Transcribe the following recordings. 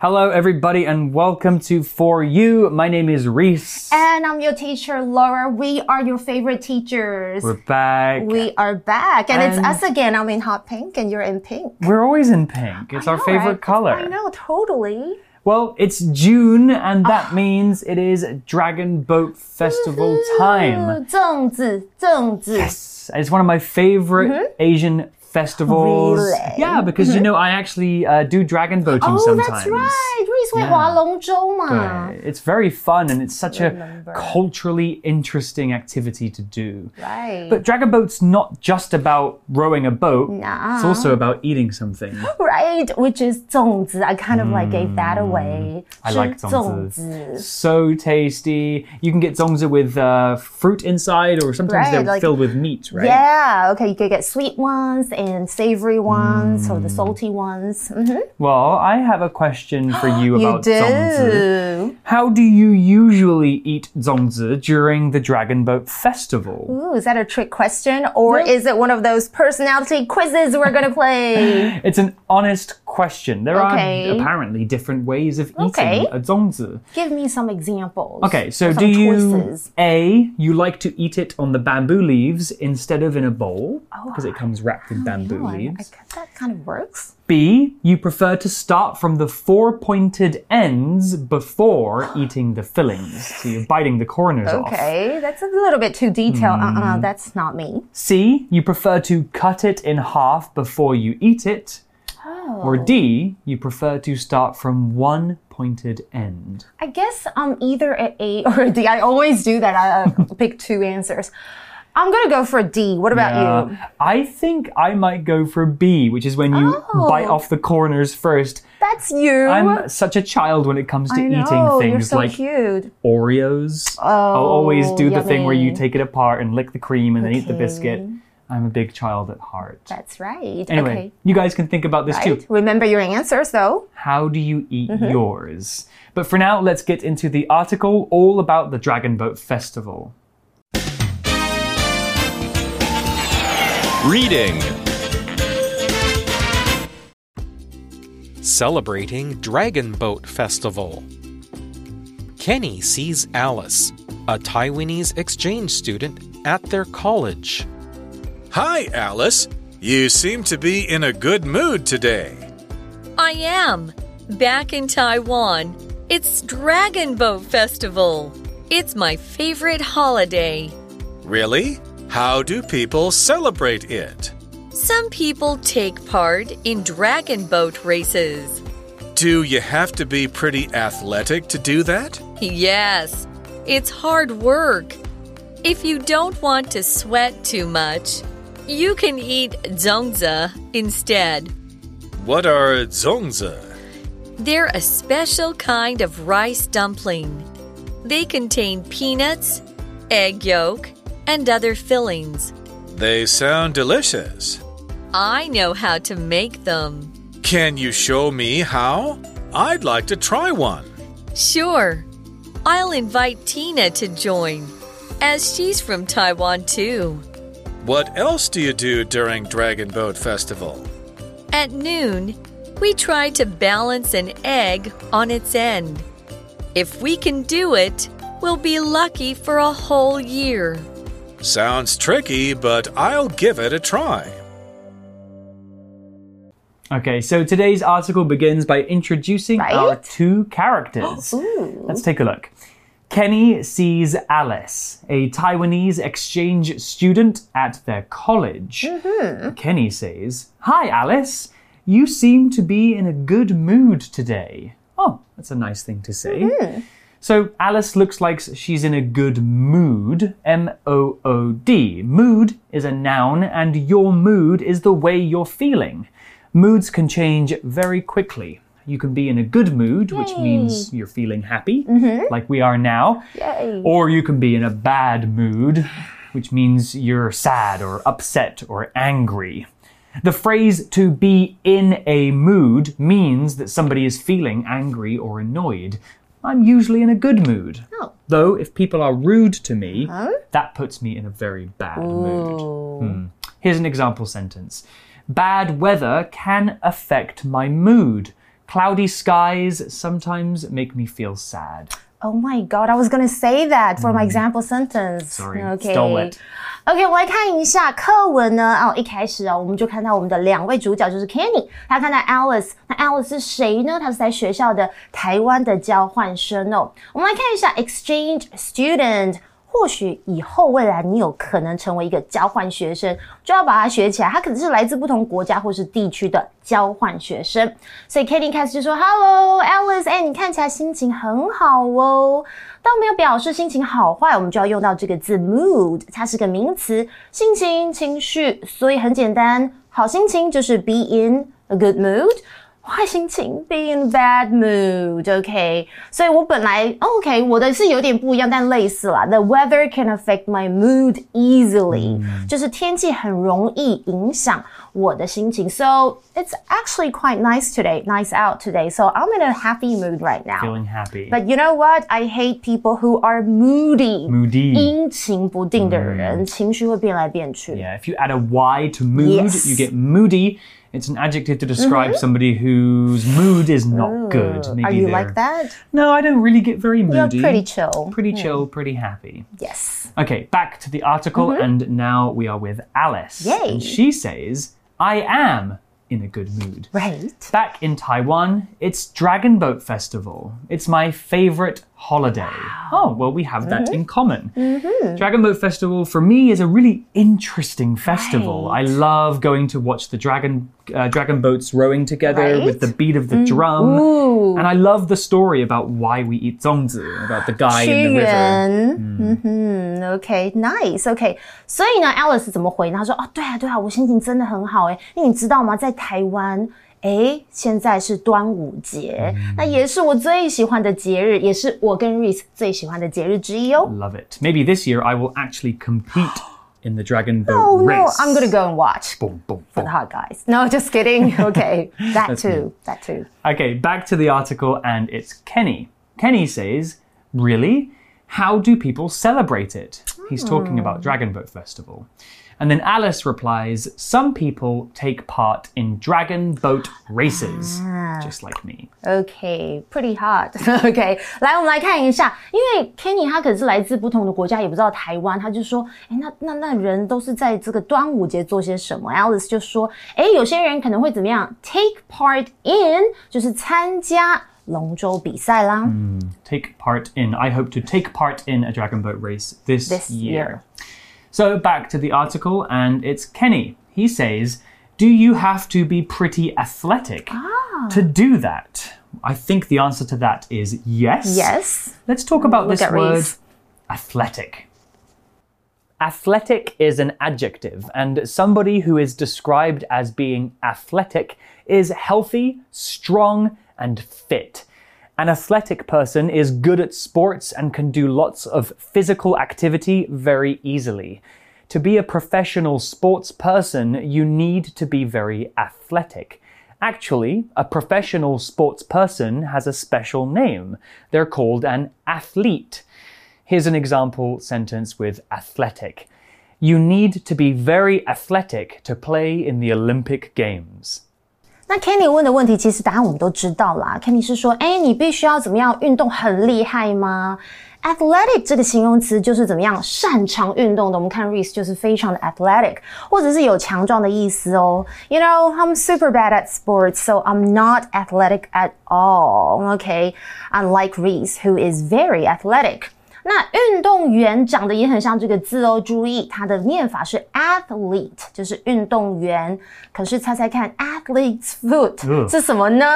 Hello, everybody, and welcome to For You. My name is Reese. And I'm your teacher, Laura. We are your favorite teachers. We're back. we are back. And, And- it's us again. I'm in hot pink and you're in pink. We're always in pink. It's our know, favorite right? color. I know, totally. Well, it's June, and Ah. that means it is Dragon Boat Festival time. 粽子,粽子. Yes, it's one of my favorite Asian festivals. Mm-hmm. Really? Mm-hmm. Yeah, because you know I actually uh, do dragon boating Oh, sometimes. that's right. 瑞穗划龙舟嘛。 Uh, It's very fun and it's such a Remember. culturally interesting activity to do. Right. But Dragon Boat's not just about rowing a boat. It's Nah. also about eating something. right, which is 粽子. I kind of like gave that away. Mm. I like 吃 zongzi. 粽子. So tasty. You can get zongzi with uh, fruit inside, or sometimes Right, they're like- filled with meat, right? Yeah, okay, you could get sweet ones and savory ones or the Mm. salty ones. Mhm. Well, I have a question for you You about zongzi. do. How do you usually eat zongzi during the Dragon Boat Festival? Ooh, is that a trick question? Or is it one of those personality quizzes we're going to play? It's an honest question. There Okay. are apparently different ways of eating Okay. a zongzi. Give me some examples. Okay, so do you choices. A, you like to eat it on the bamboo leaves instead of in a bowl because it comes wrapped in bamboo leaves? I- I guess that kind of works. B, you prefer to start from the four pointed ends before eating the fillings. So you're biting the corners off. Okay, that's a little bit too detailed. Hmm. Uh-uh, that's not me. C, you prefer to cut it in half before you eat it. Oh. Or D, you prefer to start from one pointed end. I guess I'm either a A or a D. I always do that. I uh, pick two answers. I'm going to go for a D. What about you? Uh, I think I might go for B, which is when you Oh. bite off the corners first. That's you. I'm such a child when it comes to know, eating things so like cute. Oreos. I'll always do the thing where you take it apart and lick the cream and then eat the biscuit. I'm a big child at heart. That's right. Anyway, okay. you guys can think about this Right? too. Remember your answers though. How do you eat Mm-hmm. yours? But for now, let's get into the article all about the Dragon Boat Festival. Reading Celebrating Dragon Boat Festival. Kenny sees Alice, a Taiwanese exchange student, at their college. Hi, Alice. You seem to be in a good mood today. I am. Back in Taiwan, it's Dragon Boat Festival. It's my favorite holiday. Really? How do people celebrate it? Some people take part in dragon boat races. Do you have to be pretty athletic to do that? Yes, it's hard work. If you don't want to sweat too much, you can eat zongzi instead. What are zongzi? They're a special kind of rice dumpling. They contain peanuts, egg yolk, and other fillings. They sound delicious. I know how to make them. Can you show me how? I'd like to try one. Sure. I'll invite Tina to join, as she's from Taiwan too. What else do you do during Dragon Boat Festival? At noon, we try to balance an egg on its end. If we can do it, we'll be lucky for a whole year. Sounds tricky, but I'll give it a try. Okay, so today's article begins by introducing Right? our two characters. Ooh. Let's take a look. Kenny sees Alice, a Taiwanese exchange student at their college. Mm-hmm. Kenny says, Hi, Alice. You seem to be in a good mood today. Oh, that's a nice thing to say. Mm-hmm. So Alice looks like she's in a good mood. M O O D. Mood is a noun, and your mood is the way you're feeling. Moods can change very quickly. You can be in a good mood, which means you're feeling happy, like we are now. Yay. Or you can be in a bad mood, which means you're sad or upset or angry. The phrase to be in a mood means that somebody is feeling angry or annoyed. I'm usually in a good mood. Oh. Though, if people are rude to me, that puts me in a very bad mood. Hmm. Here's an example sentence Bad weather can affect my mood. Cloudy skies sometimes make me feel sad. Oh my god, I was gonna say that for my example sentence. Sorry, okay. stole it. OK，我来看一下课文呢。哦，一开始啊，我们就看到我们的两位主角就是 Kenny，他看到 Alice。那 Alice 是谁呢？他是在学校的台湾的交换生哦。我们来看一下 exchange student。 或许以后未来你有可能成为一个交换学生，就要把它学起来。它可能是来自不同国家或是地区的交换学生。所以 Katie 开始就说：“Hello, Alice，哎，你看起来心情很好哦。”当没有表示心情好坏，我们就要用到这个字 mood，它是个名词，心情、情绪。所以很简单，好心情就是 be in a good mood。坏心情，be in bad mood，OK，、okay? 所以我本来 OK，我的是有点不一样，但类似啦。The weather can affect my mood easily，、嗯、就是天气很容易影响我的心情。So it's actually quite nice today, nice out today. So I'm in a happy mood right now. Feeling happy. But you know what? I hate people who are moody. Moody. 阴晴不定的人，情绪会变来变去。 Yeah, if you add a Y to mood, Yes. you get moody. It's an adjective to describe mm-hmm. somebody whose mood is not good. Maybe Are you like that? No, I don't really get very You're moody. pretty chill. Pretty hmm. chill, pretty happy. Yes. Okay, back to the article, mm-hmm. and now we are with Alice. Yay. And she says, I am in a good mood. Right. Back in Taiwan, it's Dragon Boat Festival. It's my favorite holiday. Oh, well, we have that in common. Dragon Boat Festival for me is a really interesting festival. I Right. love going to watch the dragon uh, dragon boats rowing together Right. with the beat of the drum. Ooh. And I love the story about why we eat zongzi, about the guy 屈 in the river. 原，嗯哼，OK，nice，OK。所以呢，Alice 怎么回呢？他说：“哦，对啊，对啊，我心情真的很好诶。因为你知道吗，在台湾， 诶，现在是端午节，那也是我最喜欢的节日，也是我跟 Reese 最喜欢的节日之一哦。 Love it. Maybe this year I will actually compete in the dragon boat Oh race. no, I'm gonna go and watch Boom, boom, for boom. the hot guys. No, just kidding. Okay, that That's too, that too. Okay, back to the article, and it's Kenny. Kenny says, Really? How do people celebrate it? He's talking about Dragon Boat Festival. And then Alice replies, Some people take part in dragon boat races, just like me. OK, pretty hot. OK，来，我们来看一下，因为 Kenny 他可是来自不同的国家，也不知道台湾，他就说，哎，那那那人都是在这个端午节做些什么？Alice 就说，哎，有些人可能会怎么样？Take part in，就是参加龙舟比赛啦。 Take part in. I hope to take part in a dragon boat race this, This year. So back to the article, and it's Kenny. He says, Do you have to be pretty athletic ah. to do that? I think the answer to that is yes. Yes. Let's talk about Look this word Reese. athletic. Athletic is an adjective, and somebody who is described as being athletic is healthy, strong, and fit. An athletic person is good at sports and can do lots of physical activity very easily. To be a professional sports person, you need to be very athletic. Actually, a professional sports person has a special name. They're called an athlete. Here's an example sentence with athletic. You need to be very athletic to play in the Olympic Games. 那 Kenny 问的问题，其实答案我们都知道啦。Kenny 是说，哎，你必须要怎么样运动很厉害吗？Athletic 这个形容词就是怎么样擅长运动的。我们看 Reese 就是非常的 athletic，或者是有强壮的意思哦。You know, I'm super bad at sports, so I'm not athletic at all. Okay, unlike Reese, who is very athletic. 那运动员长得也很像这个字哦，注意它的念法是 athlete，就是运动员。可是猜猜看，athlete's foot、嗯是什么呢？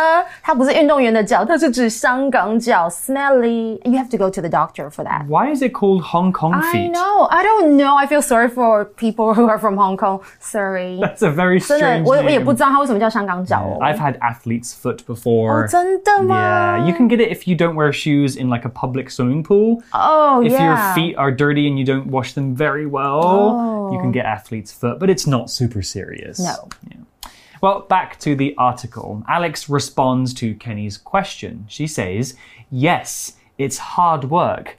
它不是运动员的脚，它是指香港脚，smelly。You have to go to the doctor for that. Why is it called Hong Kong I feet? know, I don't know. I feel sorry for people who are from Hong Kong. Sorry， That's a very 真的 strange 我我也 name. 不知道它为什么叫香港脚哦。 I've had athlete's foot before. 哦，真的吗 Yeah, you can get it if you don't wear shoes in like a public swimming pool. Oh, Oh, if yeah. your feet are dirty and you don't wash them very well, you can oh. get athlete's foot, but it's not super serious. No. Yeah. Well, back to the article. Alex responds to Kenny's question. She says, Yes, it's hard work.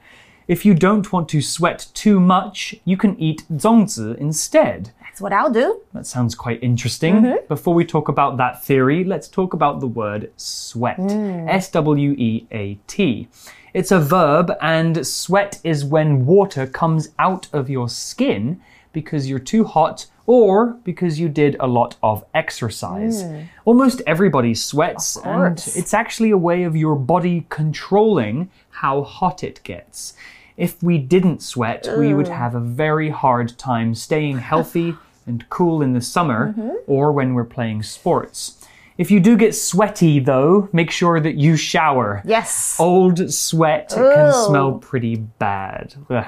If you don't want to sweat too much, you can eat zongzi instead. That's what I'll do. That sounds quite interesting. Mm-hmm. Before we talk about that theory, let's talk about the word sweat. Mm. S W E A T. It's a verb, and sweat is when water comes out of your skin because you're too hot or because you did a lot of exercise. Mm. Almost everybody sweats, and it's actually a way of your body controlling how hot it gets. If we didn't sweat, we would have a very hard time staying healthy and cool in the summer or when we're playing sports. If you do get sweaty, though, make sure that you shower. Yes. Old sweat can smell pretty bad. Ugh.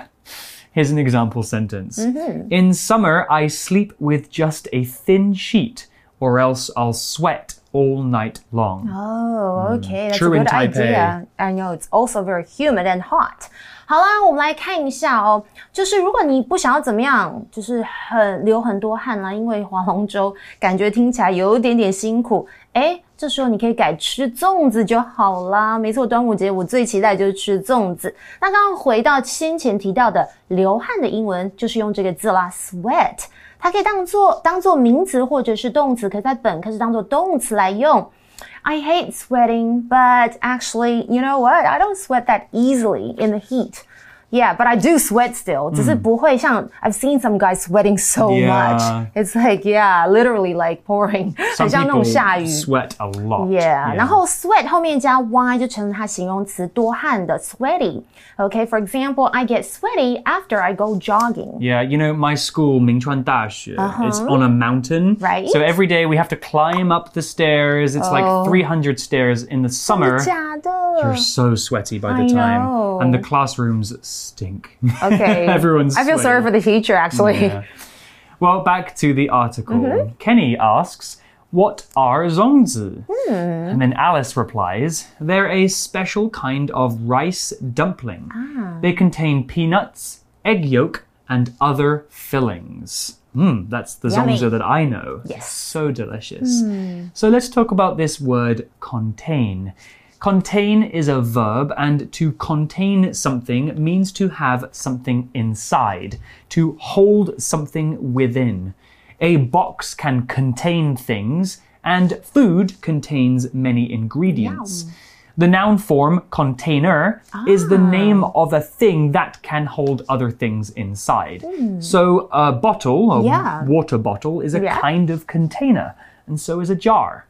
Here's an example sentence Mm-hmm. In summer, I sleep with just a thin sheet, or else I'll sweat all night long. Oh, okay, that's True a in good Taipei. idea. I know it's also very humid and hot. 好啦，我们来看一下哦，就是如果你不想要怎么样，就是很流很多汗啦，因为划龙舟感觉听起来有一点点辛苦，哎，这时候你可以改吃粽子就好啦。没错，端午节我最期待就是吃粽子。那刚刚回到先前提到的流汗的英文，就是用这个字啦，sweat。 它可以当做当做名词或者是动词，可是在本课是当做动词来用。I hate sweating, but actually, you know what? I don't sweat that easily in the heat. Yeah, but I do sweat still. 只是不会像 I've seen some guys sweating so Yeah. much. It's like yeah, literally like pouring. 很 Some 像那种 people 下雨。 sweat a lot. Yeah，然后 sweat 后面加 y 就成了它形容词多汗的 sweaty。Okay, for example, I get sweaty after I go jogging. Yeah, you know, my school, Mingchuan Dashi, it's on a mountain. Uh-huh. Right. So every day we have to climb up the stairs. It's Oh. like 300 stairs in the summer. 假的 You're so sweaty by the I time. know. And the classrooms stink. Okay. Everyone's I feel sorry for the teacher actually. Yeah. Well, back to the article. Mm-hmm. Kenny asks, What are zongzi? Hmm. And then Alice replies, They're a special kind of rice dumpling. Ah. They contain peanuts, egg yolk, and other fillings. Hmm, that's the Yummy. zongzi that I know. Yes. So delicious. So let's talk about this word contain. Contain is a verb, and to contain something means to have something inside, to hold something within. A box can contain things, and food contains many ingredients. The noun form container is the ah. name of a thing that can hold other things inside. Hmm. So a bottle, a Yeah. water bottle, is a Yeah. kind of container, and so is a jar.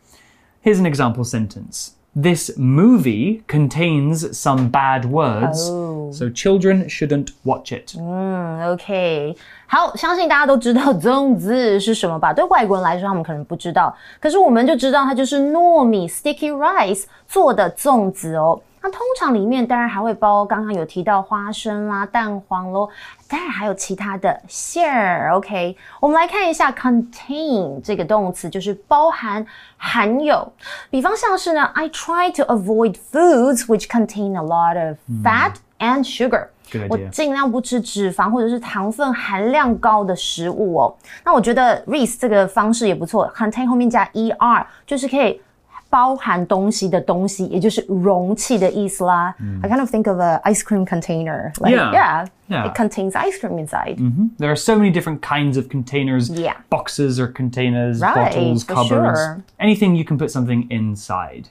Here's an example sentence This movie contains some bad words, so children shouldn't watch it. OK，好，相信大家都知道粽子是什么吧？对外国人来说，他们可能不知道，可是我们就知道它就是糯米 （sticky rice） 做的粽子哦。 那通常里面当然还会包刚刚有提到花生啦、蛋黄喽，当然还有其他的馅儿。OK，我们来看一下 contain 这个动词，就是包含、含有。比方像是呢，I try to avoid foods which contain a lot of fat and sugar。我尽量不吃脂肪或者是糖分含量高的食物哦。那我觉得 Reese 这个方式也不错，contain 后面加 er 就是可以包含东西的东西，也就是容器的意思啦。I kind of think of a ice cream container. Like, Yeah. yeah, Yeah. it contains ice cream inside. There are so many different kinds of containers Yeah. boxes or containers, Right, bottles, for cupboards, sure. anything you can put something inside.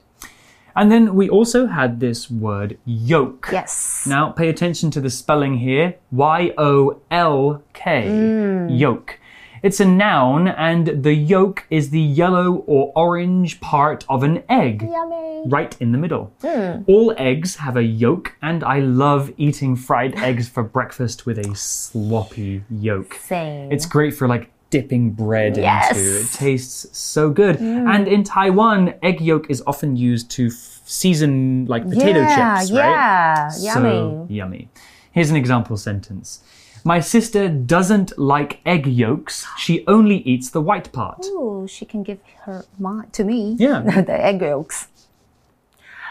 And then we also had this word yolk. Yes. Now, pay attention to the spelling here Y O L K. Mm. Yolk. It's a noun, and the yolk is the yellow or orange part of an egg. Yummy. Right in the middle. Hmm. All eggs have a yolk, and I love eating fried eggs for breakfast with a sloppy yolk. Same. It's great for like dipping bread Yes. into. It tastes so good. Mm. And in Taiwan, egg yolk is often used to season like potato yeah, chips, yeah, right? yummy. So yummy. Here's an example sentence. My sister doesn't like egg yolks. She only eats the white part. Ooh, she can give her mine to me. Yeah. the egg yolks.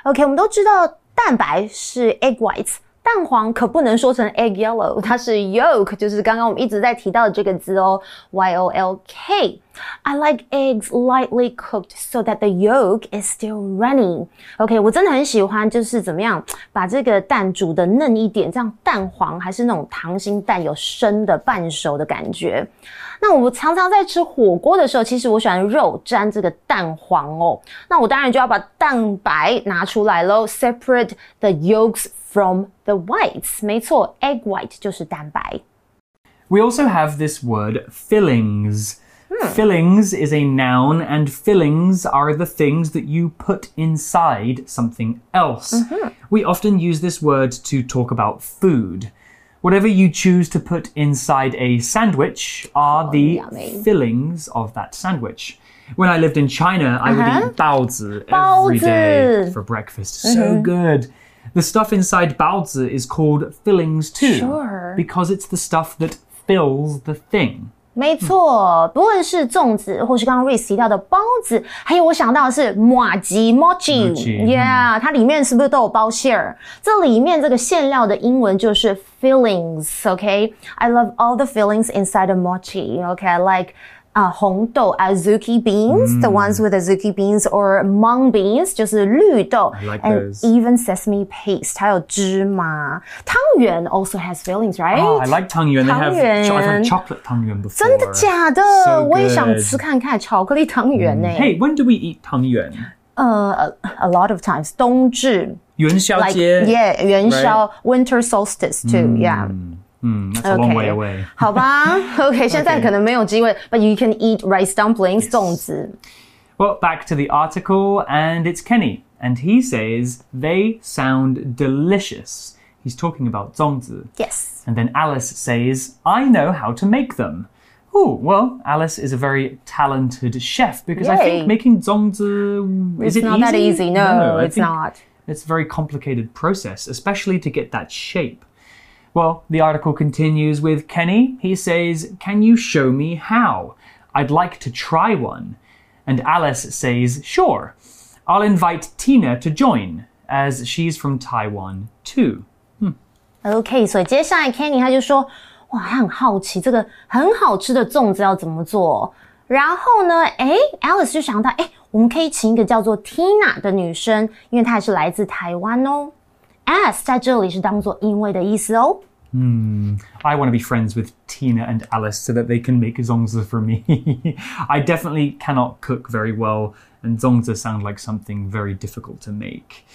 OK，我们都知道蛋白是 egg whites， 蛋黄可不能说成 egg yellow，它是 yolk，就是刚刚我们一直在提到的这个字哦，y o l k。I like eggs lightly cooked so that the yolk is still runny. OK，我真的很喜欢，就是怎么样把这个蛋煮的嫩一点，这样蛋黄还是那种溏心蛋有生的半熟的感觉。那我常常在吃火锅的时候，其实我喜欢肉沾这个蛋黄哦。那我当然就要把蛋白拿出来喽，separate the yolks from the whites。没错，egg white 就是蛋白。 We also have this word fillings. Fillings is a noun, and fillings are the things that you put inside something else. We often use this word to talk about food. Whatever you choose to put inside a sandwich are the yummy. fillings of that sandwich. When I lived in China, I would eat baozi every day 包子。 for breakfast. So good. The stuff inside baozi is called fillings too. Sure. Because it's the stuff that fills the thing. 没错，不论是粽子，或是刚刚 Reese 提到的包子，还有我想到的是马吉 mochi，yeah，它里面是不是都有包馅儿？这里面这个馅料的英文就是 fillings，OK？I love all the fillings inside a mochi，OK？Like like 啊、红豆 azuki beans，the ones with azuki beans，or mung beans，就是绿豆 I like ，and those. even sesame paste，还有芝麻。汤圆 also has fillings，right？ Oh, I like tangyuan. They have, cho- I've 汤圆。 had chocolate tangyuan before. 真的假的 So 我也想 good. 吃看看巧克力汤圆呢。 Hey, when do we eat tangyuan? 呃，a a lot of times 冬至 Yuan Xiao like Jie? yeah 元宵 winter solstice too yeah Hmm, that's a long way okay away. 好吧 OK 现在可能没有机会，but you can eat rice dumplings 粽子 Well, back to the article, and it's Kenny. And he says, they sound delicious. He's talking about zongzi. yes And then Alice says, I know how to make them. Oh, well, Alice is a very talented chef because I Yay. think making zongzi is it's it not that easy no I it's think not It's a very complicated process, especially to get that shape. Well, the article continues with Kenny. He says, Can you show me how? I'd like to try one. And Alice says, Sure. I'll invite Tina to join, as she's from Taiwan too. OK，所以接下来 Kenny 他就说，哇，他很好奇这个很好吃的粽子要怎么做。然后呢，诶 a l i c e 就想到，诶，我们可以请一个叫做 Tina 的女生，因为她也是来自台湾哦。 as 在这里是当做因为的意思哦。 I want to be friends with Tina and Alice so that they can make zongzi for me. I definitely cannot cook very well, and zongzi sound like something very difficult to make.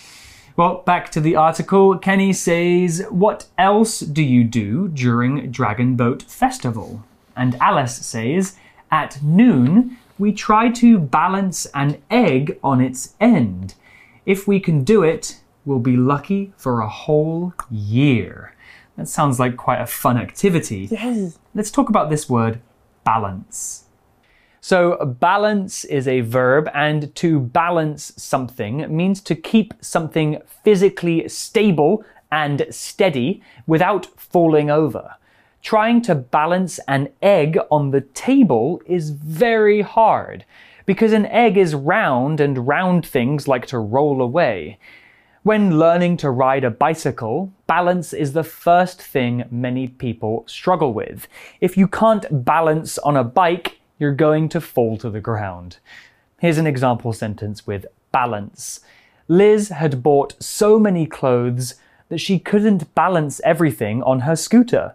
Well, back to the article. Kenny says, What else do you do during Dragon Boat Festival? And Alice says, At noon, we try to balance an egg on its end. If we can do it, we'll be lucky for a whole year. That sounds like quite a fun activity. Yay! Let's talk about this word balance. So, balance is a verb, and to balance something means to keep something physically stable and steady without falling over. Trying to balance an egg on the table is very hard because an egg is round and round things like to roll away. When learning to ride a bicycle, balance is the first thing many people struggle with. If you can't balance on a bike, you're going to fall to the ground. Here's an example sentence with balance. Liz had bought so many clothes that she couldn't balance everything on her scooter.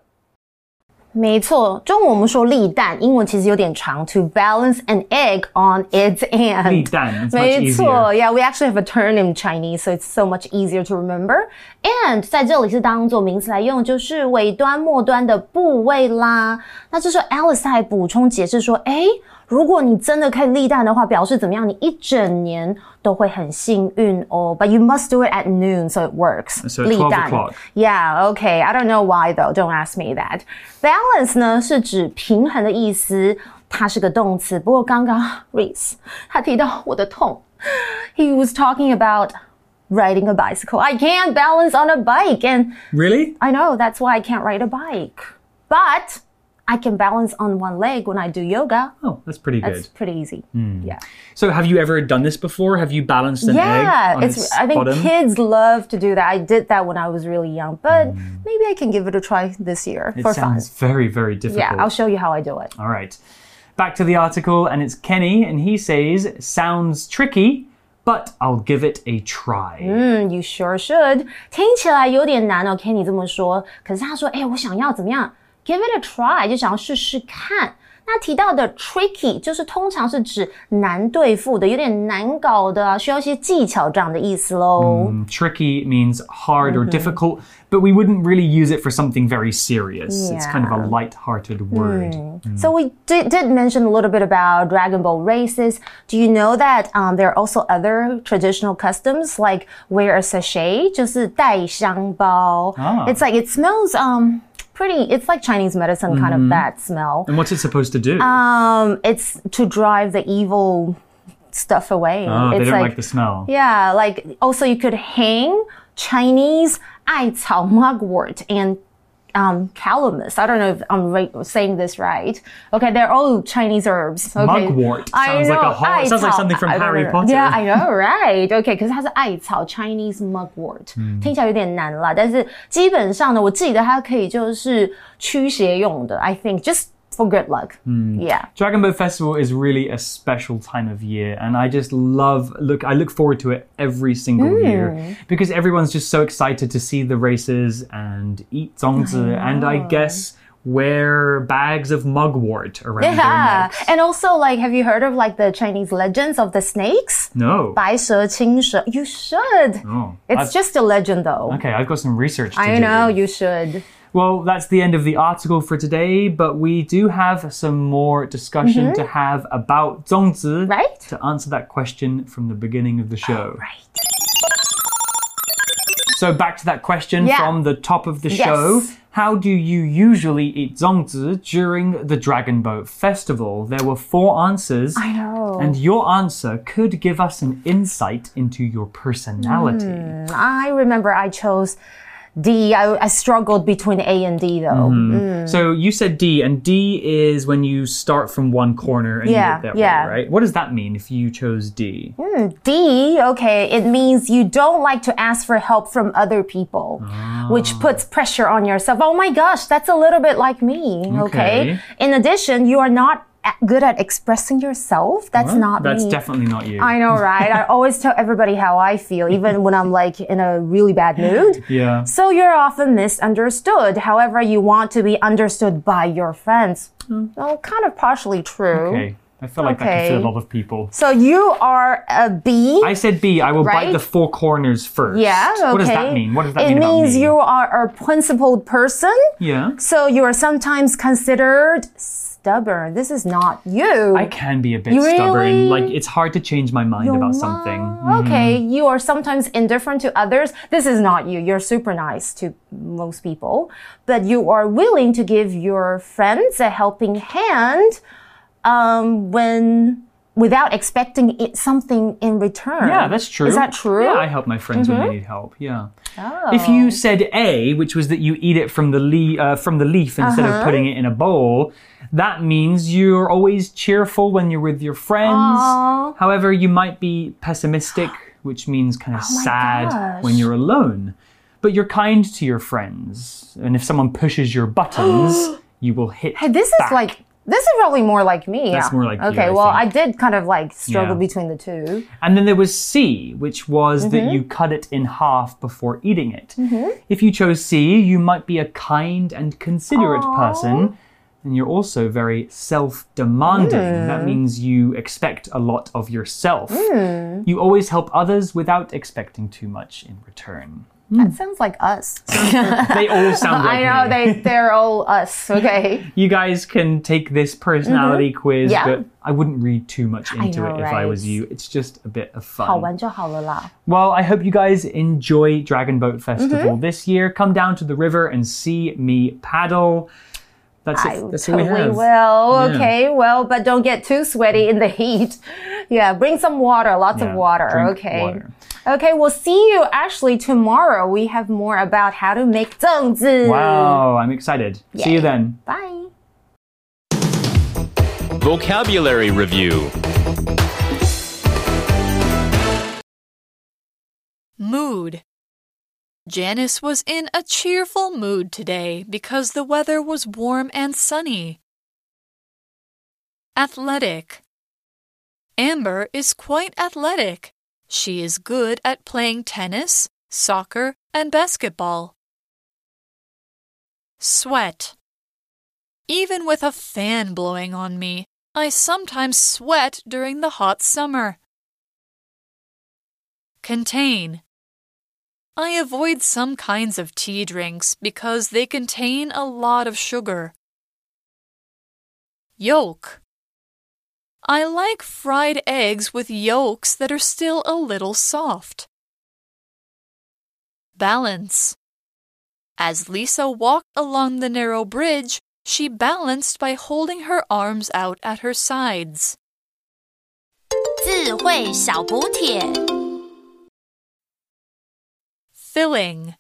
没错，中文我们说立蛋，英文其实有点长，to balance an egg on its end。立蛋,没错，Yeah, we actually have a term in Chinese, so it's so much easier to remember. And 在这里是当做名词来用，就是尾端、末端的部位啦。那这时候 Alice 还补充解释说，诶，如果你真的可以立蛋的话，表示怎么样？你一整年都会很幸运哦。But you must do it at noon, so it works. So at 立 12蛋 o'clock. Yeah, okay. I don't know why though. Don't ask me that. Balance 呢是指平衡的意思，它是个动词。不过刚刚 Reese 他提到我的痛，He was talking about riding a bicycle. I can't balance on a bike, and Really? I know that's why I can't ride a bike. But I can balance on one leg when I do yoga. Oh, that's pretty good. That's pretty easy. Yeah. So, have you ever done this before? Have you balanced an Yeah, egg on it's. its I think bottom? kids love to do that. I did that when I was really young, but maybe I can give it a try this year it for fun. sounds very, very difficult. Yeah, I'll show you how I do it. All right. Back to the article, and it's Kenny, and he says, Sounds tricky, but I'll give it a try. Mm, you sure should. 听起来有点难哦，Kenny 这么说。可是他说，哎、我想要怎么样 give it a try，就想要试试看。那提到的 tricky 就是通常是指难对付的、有点难搞的、啊，需要一些技巧这样的意思喽。Mm, tricky means hard or -hmm. difficult, but we wouldn't really use it for something very serious. Yeah. It's kind of a light-hearted word. Mm. So we did, did, mention a little bit about Dragon Boat races. Do you know that um, there are also other traditional customs like wear a sachet, It's like it smells um pretty. It's like Chinese medicine kind of that smell. And what's it supposed to do? Um, it's to drive the evil stuff away. oh, they it's don't like, the smell. yeah, like also you could hang Chinese 艾草 mugwort and um, calamus. I don't know if I'm right, saying this right. Okay, they're all Chinese herbs. Okay. Mugwort I sounds like a know, horror- sounds like 艾草 something from I don't Harry know. Potter. Yeah, I know, right? Okay, 可是它是艾草 Chinese mugwort，、听起来有点难啦。但是基本上呢，我记得它可以就是驱邪用的。I think just for good luck. Yeah. Dragon Boat Festival is really a special time of year, and I just love look. I look forward to it every single year because everyone's just so excited to see the races and eat zongzi, and I guess wear bags of mugwort around their Yeah, necks. and also like, have you heard of like the Chinese legends of the snakes? No. 白蛇、青蛇. You should. Oh, It's I've- just a legend though. okay. I've got some research to I do. know you should. Well, that's the end of the article for today, but we do have some more discussion to have about zongzi Mm-hmm. Right. to answer that question from the beginning of the show. Right. So back to that question Yeah. from the top of the Yes. show. How do you usually eat zongzi during the Dragon Boat Festival? There were four answers. I know. And your answer could give us an insight into your personality. Mm. I remember I chose D. I, I struggled between A and D though. Mm-hmm. Mm. So you said D, and D is when you start from one corner and Yeah, you get that yeah. way, right? What does that mean if you chose D? Mm, D, okay, it means you don't like to ask for help from other people, ah. which puts pressure on yourself. Oh my gosh, that's a little bit like me, okay? Okay. In addition, you are not good at expressing yourself. That's not That's me. definitely not you. I know, right? I always tell everybody how I feel, even when I'm like in a really bad mood. yeah. So you're often misunderstood. However, you want to be understood by your friends. Hmm. Well, kind of partially true. Okay. I feel like that could Okay. fit a lot of people. So you are a B. I said B. I will bite the four corners first. yeah, okay. What does that mean? What does that it mean It means me? you are a principled person. Yeah. So you are sometimes considered stubborn. This is not you. I can be a bit You stubborn. really- Like it's hard to change my mind about something. Wow, Okay, you are sometimes indifferent to others. This is not you. You're super nice to most people, but you are willing to give your friends a helping hand um, when without expecting it, something in return. Yeah, that's true. Is that true? Mm-hmm. Yeah, I help my friends when they need help. Yeah. If you said A, which was that you eat it from the le- uh, from the leaf instead Uh-huh. of putting it in a bowl, that means you're always cheerful when you're with your friends. Aw. However, you might be pessimistic, which means kind of Oh sad gosh. when you're alone. But you're kind to your friends, and if someone pushes your buttons, you will hit. Hey, this is like this is probably more like me. That's more like you, Okay, I well, think. I did kind of like struggle Yeah. between the two. And then there was C, which was Mm-hmm. that you cut it in half before eating it. If you chose C, you might be a kind and considerate person And you're also very self demanding. Hmm. That means you expect a lot of yourself. Hmm. You always help others without expecting too much in return. That sounds like us. They all sound like I know me. they they're all us. Okay. You guys can take this personality quiz, Mm-hmm. Yeah. but I wouldn't read too much into know, it if I was right? you. It's just a bit of fun. 好玩就好了啦。 Well, I hope you guys enjoy Dragon Boat Festival Mm-hmm. this year. Come down to the river and see me paddle. That's I it. That's all we totally have. will. Yeah. Okay, well, but don't get too sweaty in the heat. Yeah, bring some water, lots Yeah, of water. drink okay. water. Okay, we'll see you actually tomorrow. We have more about how to make 粽子. Wow, I'm excited. See you then. Bye. Vocabulary Review Mood. Janice was in a cheerful mood today because the weather was warm and sunny. Athletic. Amber is quite athletic. She is good at playing tennis, soccer, and basketball. Sweat. Even with a fan blowing on me, I sometimes sweat during the hot summer. Contain. I avoid some kinds of tea drinks because they contain a lot of sugar. Yolk. I like fried eggs with yolks that are still a little soft. Balance. As Lisa walked along the narrow bridge, she balanced by holding her arms out at her sides. 智慧小补帖。 Filling.